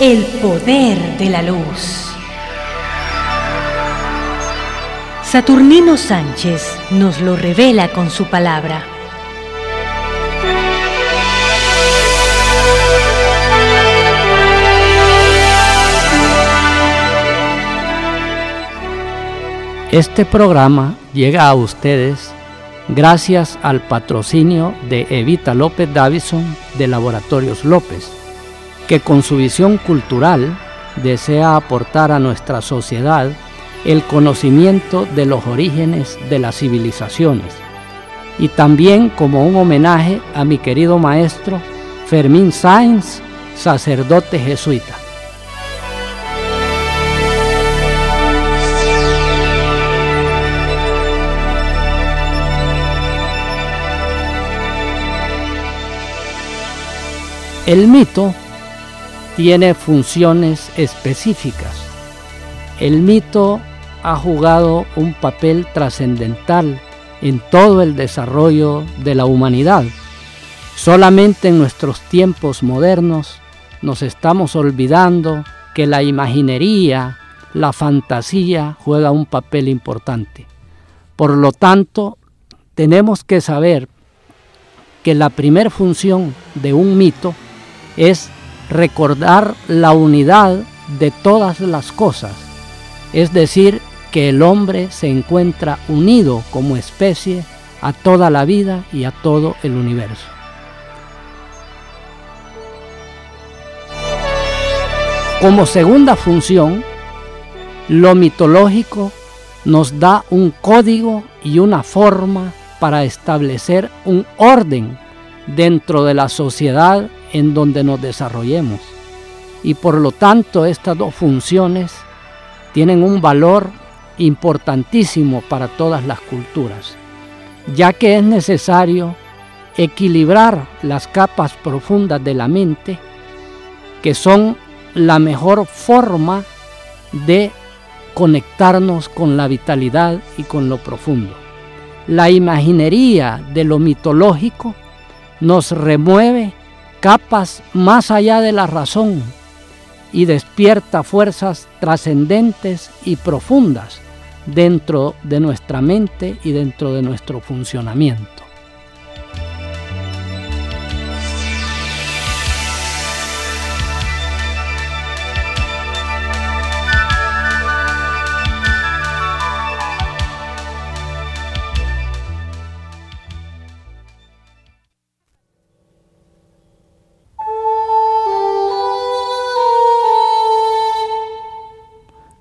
El poder de la luz. Saturnino Sánchez nos lo revela con su palabra. Este programa llega a ustedes gracias al patrocinio de Evita López Davison de Laboratorios López, que con su visión cultural desea aportar a nuestra sociedad el conocimiento de los orígenes de las civilizaciones y también como un homenaje a mi querido maestro Fermín Sáenz, sacerdote jesuita. El mito tiene funciones específicas. El mito ha jugado un papel trascendental en todo el desarrollo de la humanidad. Solamente en nuestros tiempos modernos nos estamos olvidando que la imaginería, la fantasía juega un papel importante. Por lo tanto, tenemos que saber que la primera función de un mito es recordar la unidad de todas las cosas, es decir, que el hombre se encuentra unido como especie a toda la vida y a todo el universo. Como segunda función, lo mitológico nos da un código y una forma para establecer un orden dentro de la sociedad en donde nos desarrollemos. Y por lo tanto estas dos funciones tienen un valor importantísimo para todas las culturas, ya que es necesario equilibrar las capas profundas de la mente, que son la mejor forma de conectarnos con la vitalidad y con lo profundo. La imaginería de lo mitológico nos remueve capas más allá de la razón y despierta fuerzas trascendentes y profundas dentro de nuestra mente y dentro de nuestro funcionamiento.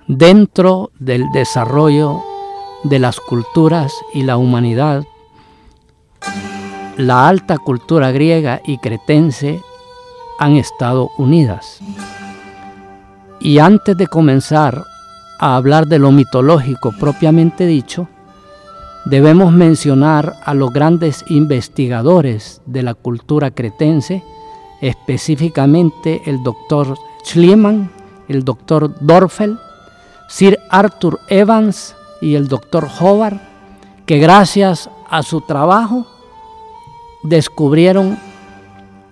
Dentro del desarrollo de las culturas y la humanidad, la alta cultura griega y cretense han estado unidas. Y antes de comenzar a hablar de lo mitológico propiamente dicho, debemos mencionar a los grandes investigadores de la cultura cretense, específicamente el doctor Schliemann, el doctor Dorfel, Sir Arthur Evans y el doctor Howard, que gracias a su trabajo descubrieron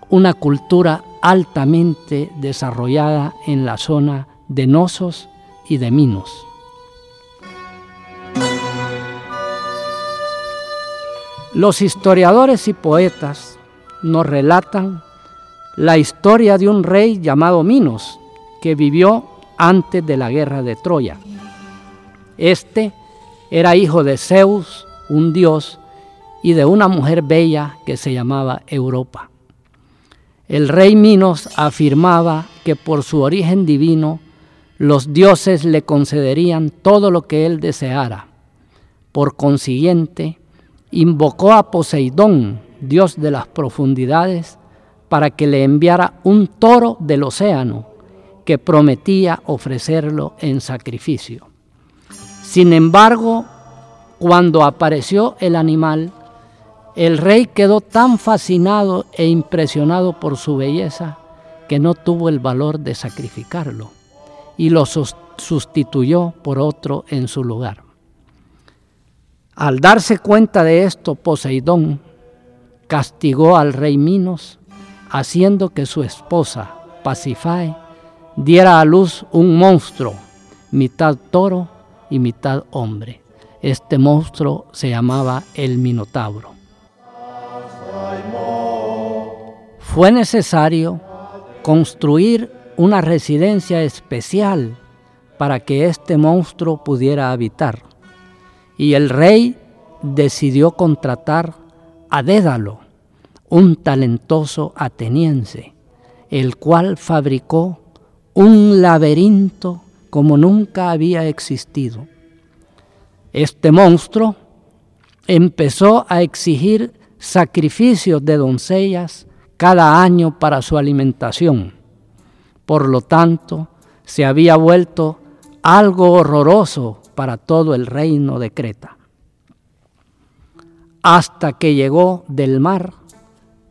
una cultura altamente desarrollada en la zona de Nosos y de Minos. Los historiadores y poetas nos relatan la historia de un rey llamado Minos, que vivió antes de la guerra de Troya. Este era hijo de Zeus, un dios, y de una mujer bella que se llamaba Europa. El rey Minos afirmaba que por su origen divino los dioses le concederían todo lo que él deseara. Por consiguiente, invocó a Poseidón, dios de las profundidades, para que le enviara un toro del océano que prometía ofrecerlo en sacrificio. Sin embargo, cuando apareció el animal, el rey quedó tan fascinado e impresionado por su belleza que no tuvo el valor de sacrificarlo y lo sustituyó por otro en su lugar. Al darse cuenta de esto, Poseidón castigó al rey Minos, haciendo que su esposa, Pasifae, diera a luz un monstruo, mitad toro y mitad hombre. Este monstruo se llamaba el Minotauro. Fue necesario construir una residencia especial para que este monstruo pudiera habitar. Y el rey decidió contratar a Dédalo, un talentoso ateniense, el cual fabricó un laberinto como nunca había existido. Este monstruo empezó a exigir sacrificios de doncellas cada año para su alimentación. Por lo tanto, se había vuelto algo horroroso para todo el reino de Creta. Hasta que llegó del mar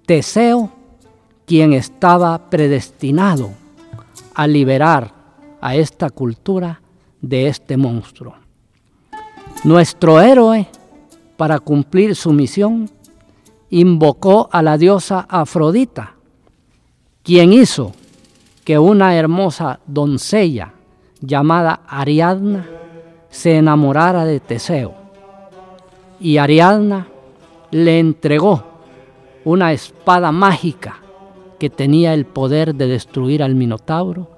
Teseo, quien estaba predestinado a liberar a esta cultura de este monstruo. Nuestro héroe, para cumplir su misión, invocó a la diosa Afrodita, quien hizo que una hermosa doncella llamada Ariadna se enamorara de Teseo. Y Ariadna le entregó una espada mágica que tenía el poder de destruir al Minotauro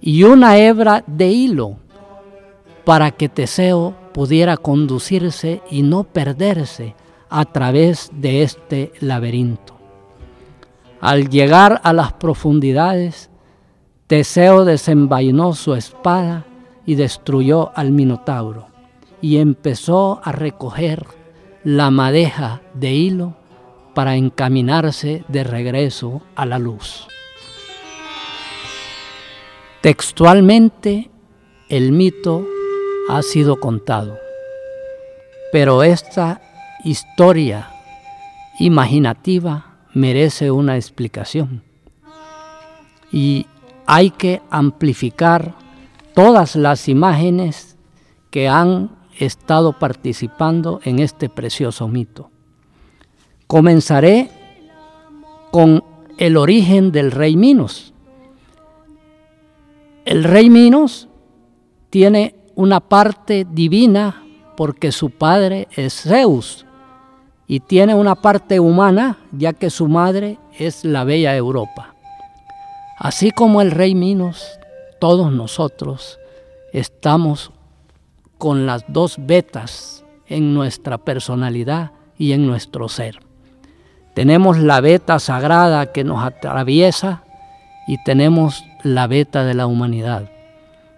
y una hebra de hilo para que Teseo pudiera conducirse y no perderse a través de este laberinto. Al llegar a las profundidades, Teseo desenvainó su espada y destruyó al Minotauro y empezó a recoger la madeja de hilo para encaminarse de regreso a la luz. Textualmente, el mito ha sido contado, pero esta historia imaginativa merece una explicación y hay que amplificar todas las imágenes que han estado participando en este precioso mito. Comenzaré con el origen del rey Minos. El rey Minos tiene una parte divina porque su padre es Zeus y tiene una parte humana ya que su madre es la bella Europa. Así como el rey Minos, todos nosotros estamos con las dos vetas en nuestra personalidad y en nuestro ser. Tenemos la veta sagrada que nos atraviesa y tenemos la beta de la humanidad.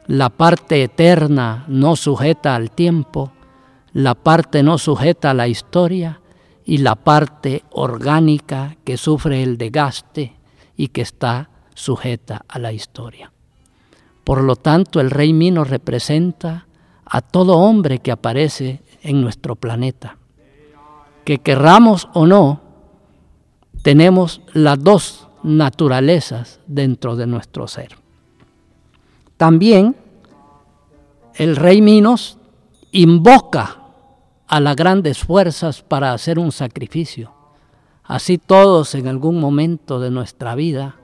La parte eterna no sujeta al tiempo, la parte no sujeta a la historia y la parte orgánica que sufre el desgaste y que está sujeta a la historia. Por lo tanto, el rey Mino representa a todo hombre que aparece en nuestro planeta. Que querramos o no, tenemos las dos naturalezas dentro de nuestro ser. También el rey Minos invoca a las grandes fuerzas para hacer un sacrificio. Así todos en algún momento de nuestra vida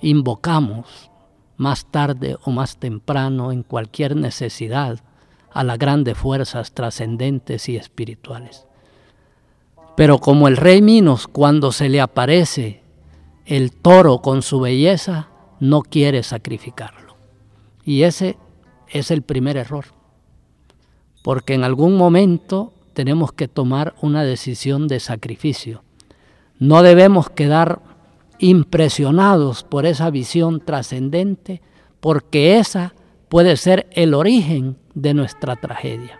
invocamos más tarde o más temprano en cualquier necesidad a las grandes fuerzas trascendentes y espirituales. Pero como el rey Minos cuando se le aparece el toro con su belleza, no quiere sacrificarlo. Y ese es el primer error. Porque en algún momento tenemos que tomar una decisión de sacrificio. No debemos quedar impresionados por esa visión trascendente, porque esa puede ser el origen de nuestra tragedia.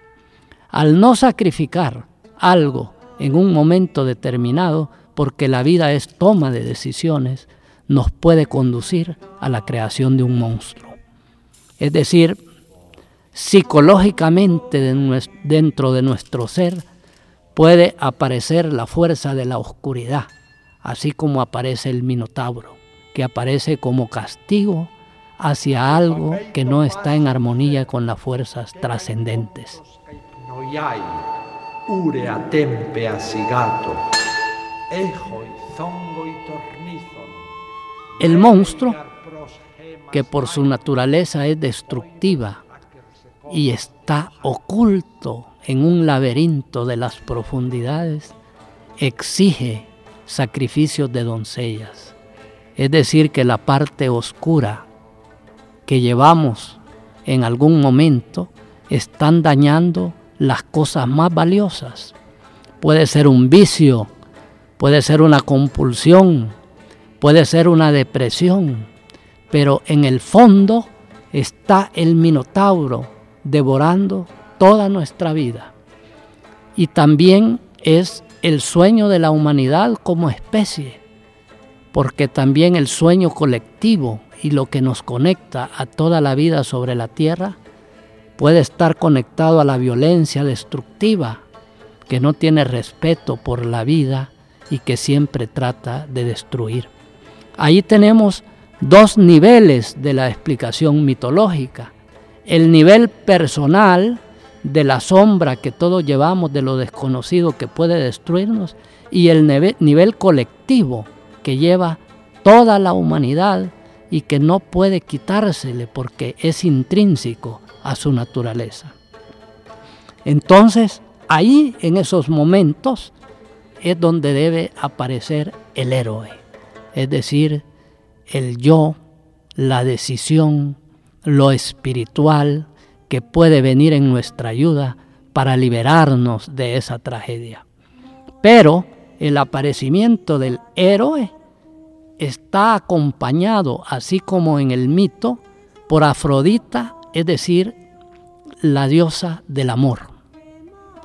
Al no sacrificar algo en un momento determinado, porque la vida es toma de decisiones, nos puede conducir a la creación de un monstruo. Es decir, psicológicamente dentro de nuestro ser puede aparecer la fuerza de la oscuridad, así como aparece el Minotauro, que aparece como castigo hacia algo que no está en armonía con las fuerzas trascendentes. El monstruo que por su naturaleza es destructiva y está oculto en un laberinto de las profundidades, exige sacrificios de doncellas. Es decir, que la parte oscura que llevamos en algún momento están dañando las cosas más valiosas. Puede ser un vicio, puede ser una compulsión, puede ser una depresión, pero en el fondo está el minotauro devorando toda nuestra vida. Y también es el sueño de la humanidad como especie, porque también el sueño colectivo y lo que nos conecta a toda la vida sobre la tierra puede estar conectado a la violencia destructiva, que no tiene respeto por la vida y que siempre trata de destruir. Ahí tenemos dos niveles de la explicación mitológica. El nivel personal de la sombra que todos llevamos de lo desconocido que puede destruirnos y el nivel colectivo que lleva toda la humanidad y que no puede quitársele porque es intrínseco a su naturaleza. Entonces, ahí en esos momentos es donde debe aparecer el héroe, es decir, el yo, la decisión, lo espiritual que puede venir en nuestra ayuda para liberarnos de esa tragedia. Pero el aparecimiento del héroe está acompañado, así como en el mito, por Afrodita, es decir, la diosa del amor,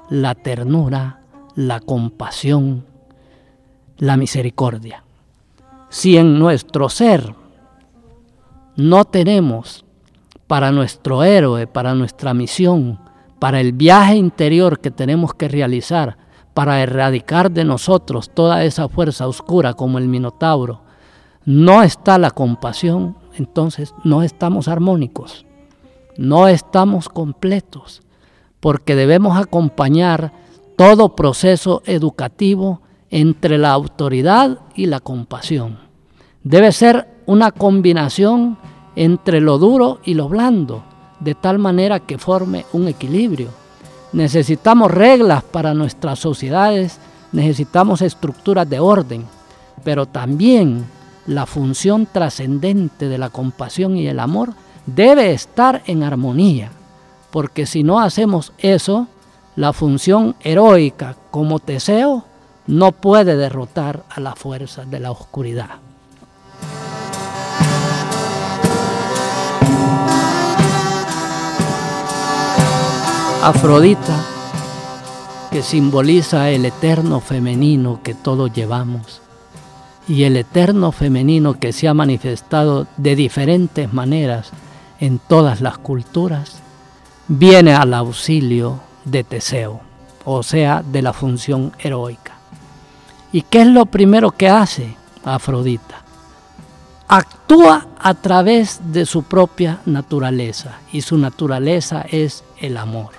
la ternura, la compasión, la misericordia. Si en nuestro ser no tenemos para nuestro héroe, para nuestra misión, para el viaje interior que tenemos que realizar, para erradicar de nosotros toda esa fuerza oscura como el Minotauro, no está la compasión, entonces no estamos armónicos, no estamos completos, porque debemos acompañar todo proceso educativo entre la autoridad y la compasión. Debe ser una combinación entre lo duro y lo blando, de tal manera que forme un equilibrio. Necesitamos reglas para nuestras sociedades, necesitamos estructuras de orden, pero también la función trascendente de la compasión y el amor debe estar en armonía, porque si no hacemos eso, la función heroica como Teseo no puede derrotar a la fuerza de la oscuridad. Afrodita, que simboliza el eterno femenino que todos llevamos, y el eterno femenino que se ha manifestado de diferentes maneras en todas las culturas, viene al auxilio de Teseo, o sea, de la función heroica. ¿Y qué es lo primero que hace Afrodita? Actúa a través de su propia naturaleza, y su naturaleza es el amor.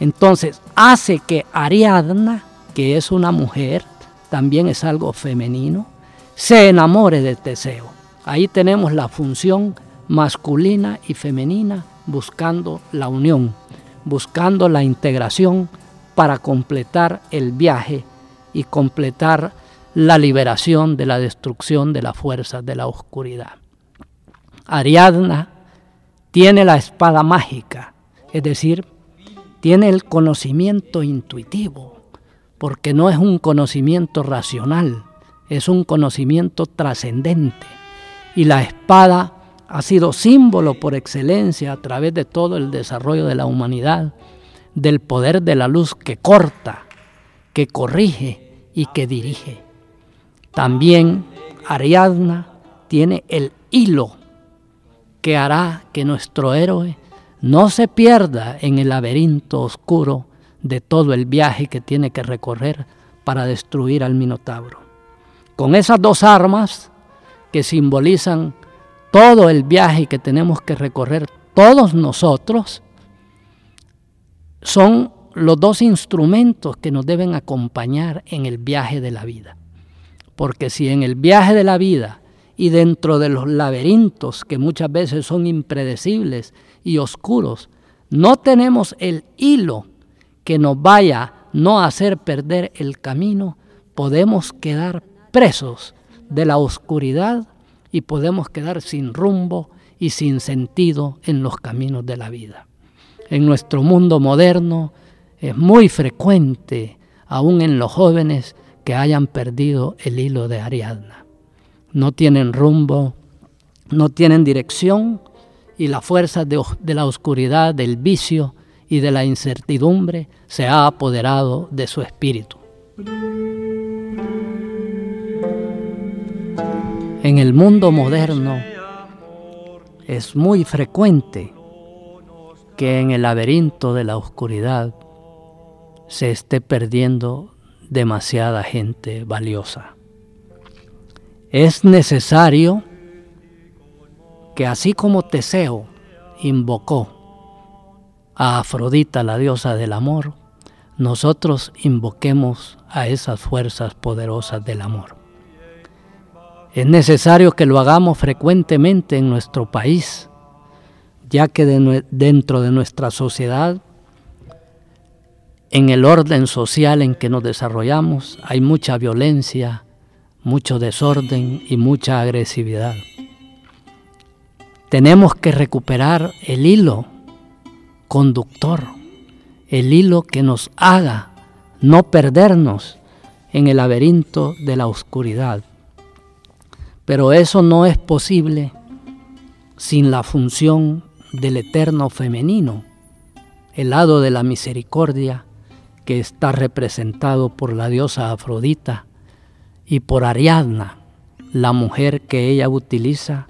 Entonces hace que Ariadna, que es una mujer, también es algo femenino, se enamore de Teseo. Ahí tenemos la función masculina y femenina buscando la unión, buscando la integración para completar el viaje y completar la liberación de la destrucción de las fuerzas de la oscuridad. Ariadna tiene la espada mágica, es decir, tiene el conocimiento intuitivo, porque no es un conocimiento racional, es un conocimiento trascendente. Y la espada ha sido símbolo por excelencia a través de todo el desarrollo de la humanidad, del poder de la luz que corta, que corrige y que dirige. También Ariadna tiene el hilo que hará que nuestro héroe no se pierda en el laberinto oscuro de todo el viaje que tiene que recorrer para destruir al Minotauro. Con esas dos armas que simbolizan todo el viaje que tenemos que recorrer todos nosotros, son los dos instrumentos que nos deben acompañar en el viaje de la vida. Porque si en el viaje de la vida y dentro de los laberintos que muchas veces son impredecibles y oscuros, no tenemos el hilo que nos vaya no a hacer perder el camino, podemos quedar presos de la oscuridad y podemos quedar sin rumbo y sin sentido en los caminos de la vida. En nuestro mundo moderno es muy frecuente, aún en los jóvenes, que hayan perdido el hilo de Ariadna. No tienen rumbo, no tienen dirección y la fuerza de, de la oscuridad, del vicio y de la incertidumbre se ha apoderado de su espíritu. En el mundo moderno es muy frecuente que en el laberinto de la oscuridad se esté perdiendo demasiada gente valiosa. Es necesario que así como Teseo invocó a Afrodita, la diosa del amor, nosotros invoquemos a esas fuerzas poderosas del amor. Es necesario que lo hagamos frecuentemente en nuestro país, ya que dentro de nuestra sociedad, en el orden social en que nos desarrollamos, hay mucha violencia, mucho desorden y mucha agresividad. Tenemos que recuperar el hilo conductor, el hilo que nos haga no perdernos en el laberinto de la oscuridad. Pero eso no es posible sin la función del eterno femenino, el lado de la misericordia que está representado por la diosa Afrodita y por Ariadna, la mujer que ella utiliza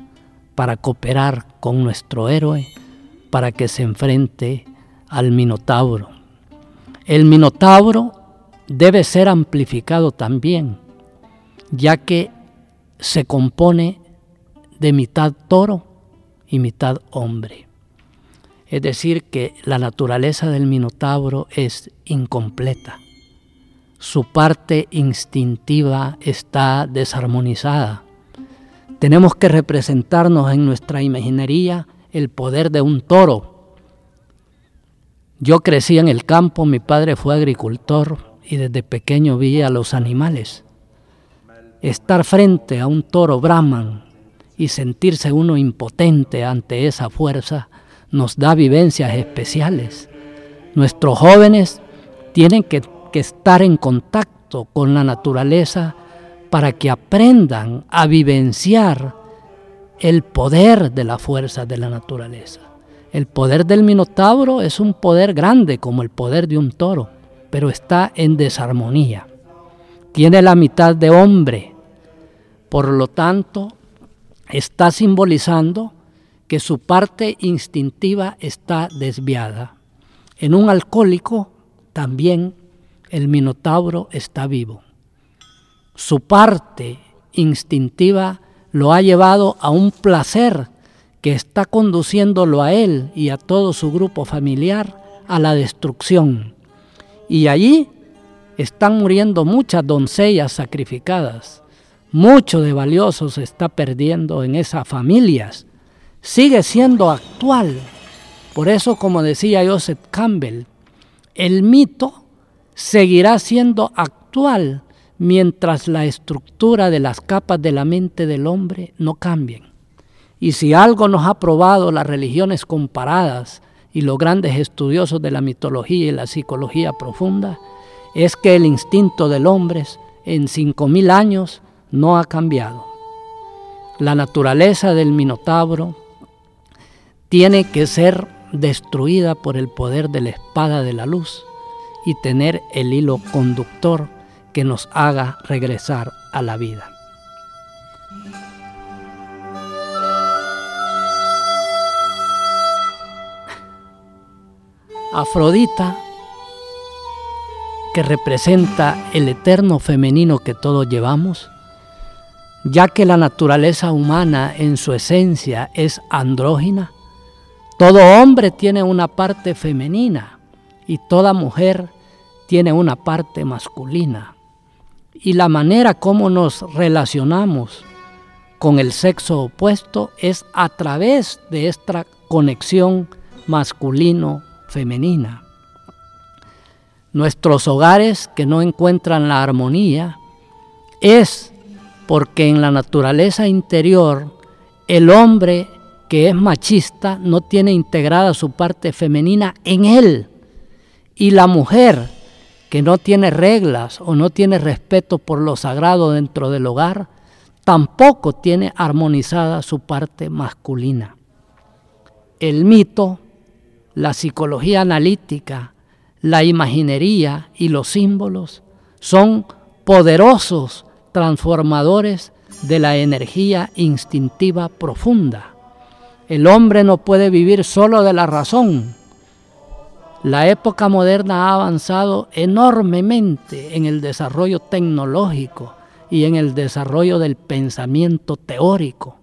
para cooperar con nuestro héroe para que se enfrente al Minotauro. El Minotauro debe ser amplificado también, ya que se compone de mitad toro y mitad hombre. Es decir, que la naturaleza del Minotauro es incompleta. Su parte instintiva está desarmonizada. Tenemos que representarnos en nuestra imaginería el poder de un toro. Yo crecí en el campo, mi padre fue agricultor y desde pequeño vi a los animales estar frente a un toro brahman y sentirse uno impotente ante esa fuerza nos da vivencias especiales. Nuestros jóvenes tienen que, que, estar en contacto con la naturaleza para que aprendan a vivenciar el poder de la fuerza de la naturaleza. El poder del minotauro es un poder grande como el poder de un toro, pero está en desarmonía tiene la mitad de hombre. Por lo tanto, está simbolizando que su parte instintiva está desviada. En un alcohólico también el minotauro está vivo. Su parte instintiva lo ha llevado a un placer que está conduciéndolo a él y a todo su grupo familiar a la destrucción. Y allí están muriendo muchas doncellas sacrificadas. Mucho de valioso se está perdiendo en esas familias. Sigue siendo actual. Por eso, como decía Joseph Campbell, el mito seguirá siendo actual mientras la estructura de las capas de la mente del hombre no cambien. Y si algo nos ha probado las religiones comparadas y los grandes estudiosos de la mitología y la psicología profunda, es que el instinto del hombre en cinco mil años no ha cambiado. La naturaleza del Minotauro tiene que ser destruida por el poder de la espada de la luz y tener el hilo conductor que nos haga regresar a la vida. Afrodita que representa el eterno femenino que todos llevamos, ya que la naturaleza humana en su esencia es andrógina, todo hombre tiene una parte femenina y toda mujer tiene una parte masculina. Y la manera como nos relacionamos con el sexo opuesto es a través de esta conexión masculino-femenina. Nuestros hogares que no encuentran la armonía es porque en la naturaleza interior el hombre que es machista no tiene integrada su parte femenina en él y la mujer que no tiene reglas o no tiene respeto por lo sagrado dentro del hogar tampoco tiene armonizada su parte masculina. El mito, la psicología analítica, la imaginería y los símbolos son poderosos transformadores de la energía instintiva profunda. El hombre no puede vivir solo de la razón. La época moderna ha avanzado enormemente en el desarrollo tecnológico y en el desarrollo del pensamiento teórico,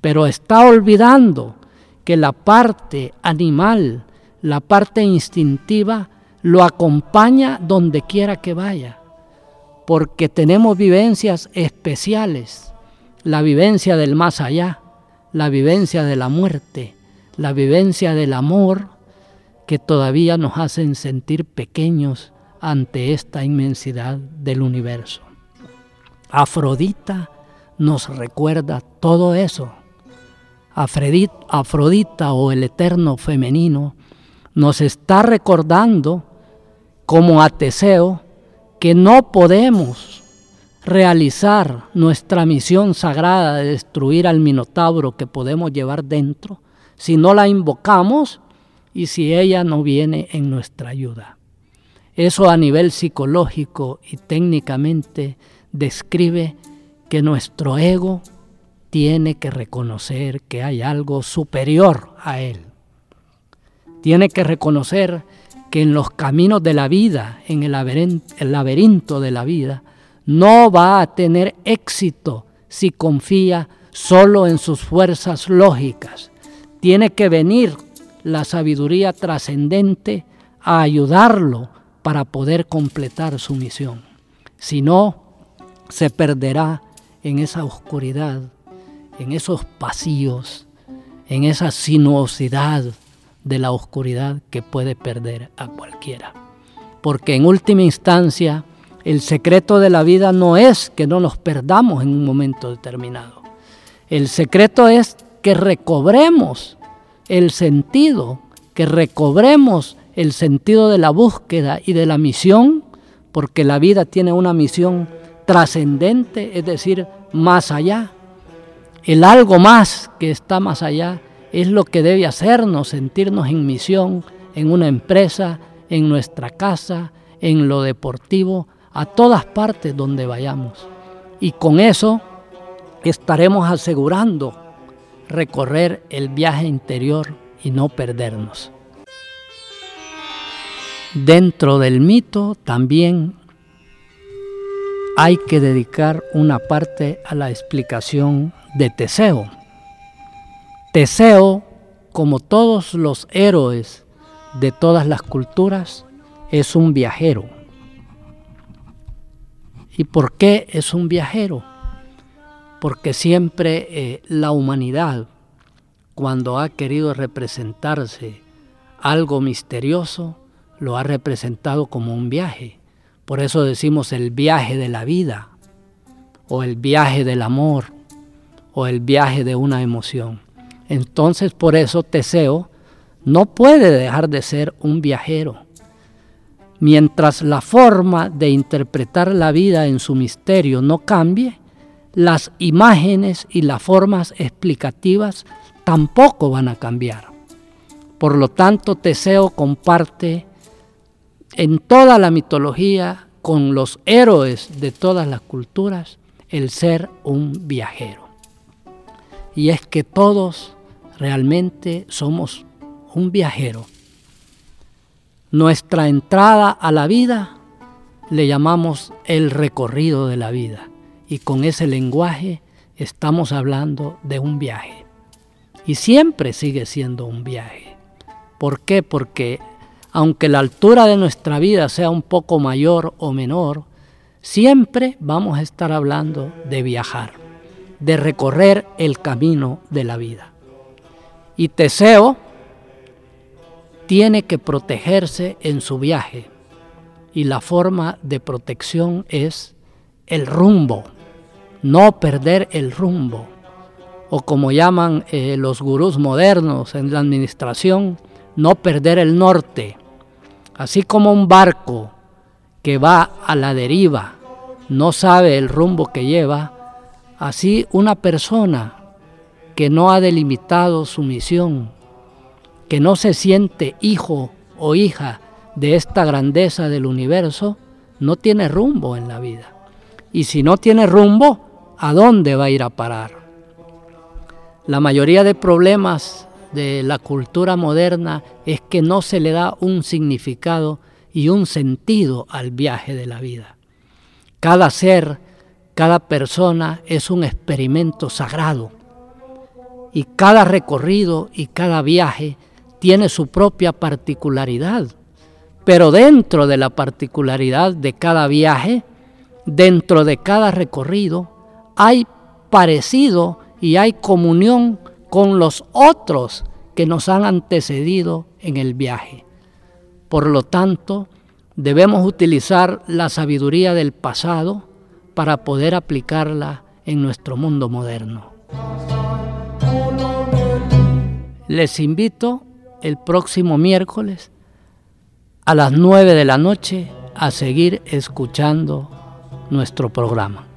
pero está olvidando que la parte animal, la parte instintiva, lo acompaña donde quiera que vaya, porque tenemos vivencias especiales, la vivencia del más allá, la vivencia de la muerte, la vivencia del amor, que todavía nos hacen sentir pequeños ante esta inmensidad del universo. Afrodita nos recuerda todo eso. Afrodita o el eterno femenino nos está recordando como a Teseo que no podemos realizar nuestra misión sagrada de destruir al minotauro que podemos llevar dentro si no la invocamos y si ella no viene en nuestra ayuda. Eso a nivel psicológico y técnicamente describe que nuestro ego tiene que reconocer que hay algo superior a él. Tiene que reconocer que en los caminos de la vida, en el laberinto, de la vida, no va a tener éxito si confía solo en sus fuerzas lógicas. Tiene que venir la sabiduría trascendente a ayudarlo para poder completar su misión. Si no, se perderá en esa oscuridad, en esos pasillos, en esa sinuosidad de la oscuridad que puede perder a cualquiera. Porque en última instancia, el secreto de la vida no es que no nos perdamos en un momento determinado. El secreto es que recobremos el sentido, que recobremos el sentido de la búsqueda y de la misión, porque la vida tiene una misión trascendente, es decir, más allá. El algo más que está más allá es lo que debe hacernos sentirnos en misión, en una empresa, en nuestra casa, en lo deportivo, a todas partes donde vayamos. Y con eso estaremos asegurando recorrer el viaje interior y no perdernos. Dentro del mito también hay que dedicar una parte a la explicación de Teseo. Teseo, como todos los héroes de todas las culturas, es un viajero. ¿Y por qué es un viajero? Porque siempre eh, la humanidad, cuando ha querido representarse algo misterioso, lo ha representado como un viaje. Por eso decimos el viaje de la vida, o el viaje del amor, o el viaje de una emoción. Entonces por eso Teseo no puede dejar de ser un viajero. Mientras la forma de interpretar la vida en su misterio no cambie, las imágenes y las formas explicativas tampoco van a cambiar. Por lo tanto, Teseo comparte en toda la mitología, con los héroes de todas las culturas, el ser un viajero. Y es que todos realmente somos un viajero. Nuestra entrada a la vida le llamamos el recorrido de la vida y con ese lenguaje estamos hablando de un viaje. Y siempre sigue siendo un viaje. ¿Por qué? Porque aunque la altura de nuestra vida sea un poco mayor o menor, siempre vamos a estar hablando de viajar. de recorrer el camino de la vida. Y Teseo tiene que protegerse en su viaje y la forma de protección es el rumbo, no perder el rumbo, o como llaman eh, los gurús modernos en la administración, no perder el norte. Así como un barco que va a la deriva no sabe el rumbo que lleva, así una persona que no ha delimitado su misión, que no se siente hijo o hija de esta grandeza del universo, no tiene rumbo en la vida. Y si no tiene rumbo, ¿a dónde va a ir a parar? La mayoría de problemas de la cultura moderna es que no se le da un significado y un sentido al viaje de la vida. Cada ser, cada persona es un experimento sagrado y cada recorrido y cada viaje tiene su propia particularidad. Pero dentro de la particularidad de cada viaje, dentro de cada recorrido, hay parecido y hay comunión con los otros que nos han antecedido en el viaje. Por lo tanto, debemos utilizar la sabiduría del pasado para poder aplicarla en nuestro mundo moderno. Les invito el próximo miércoles a las 9 de la noche a seguir escuchando nuestro programa.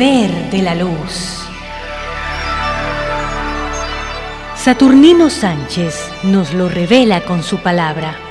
De la luz. Saturnino Sánchez nos lo revela con su palabra.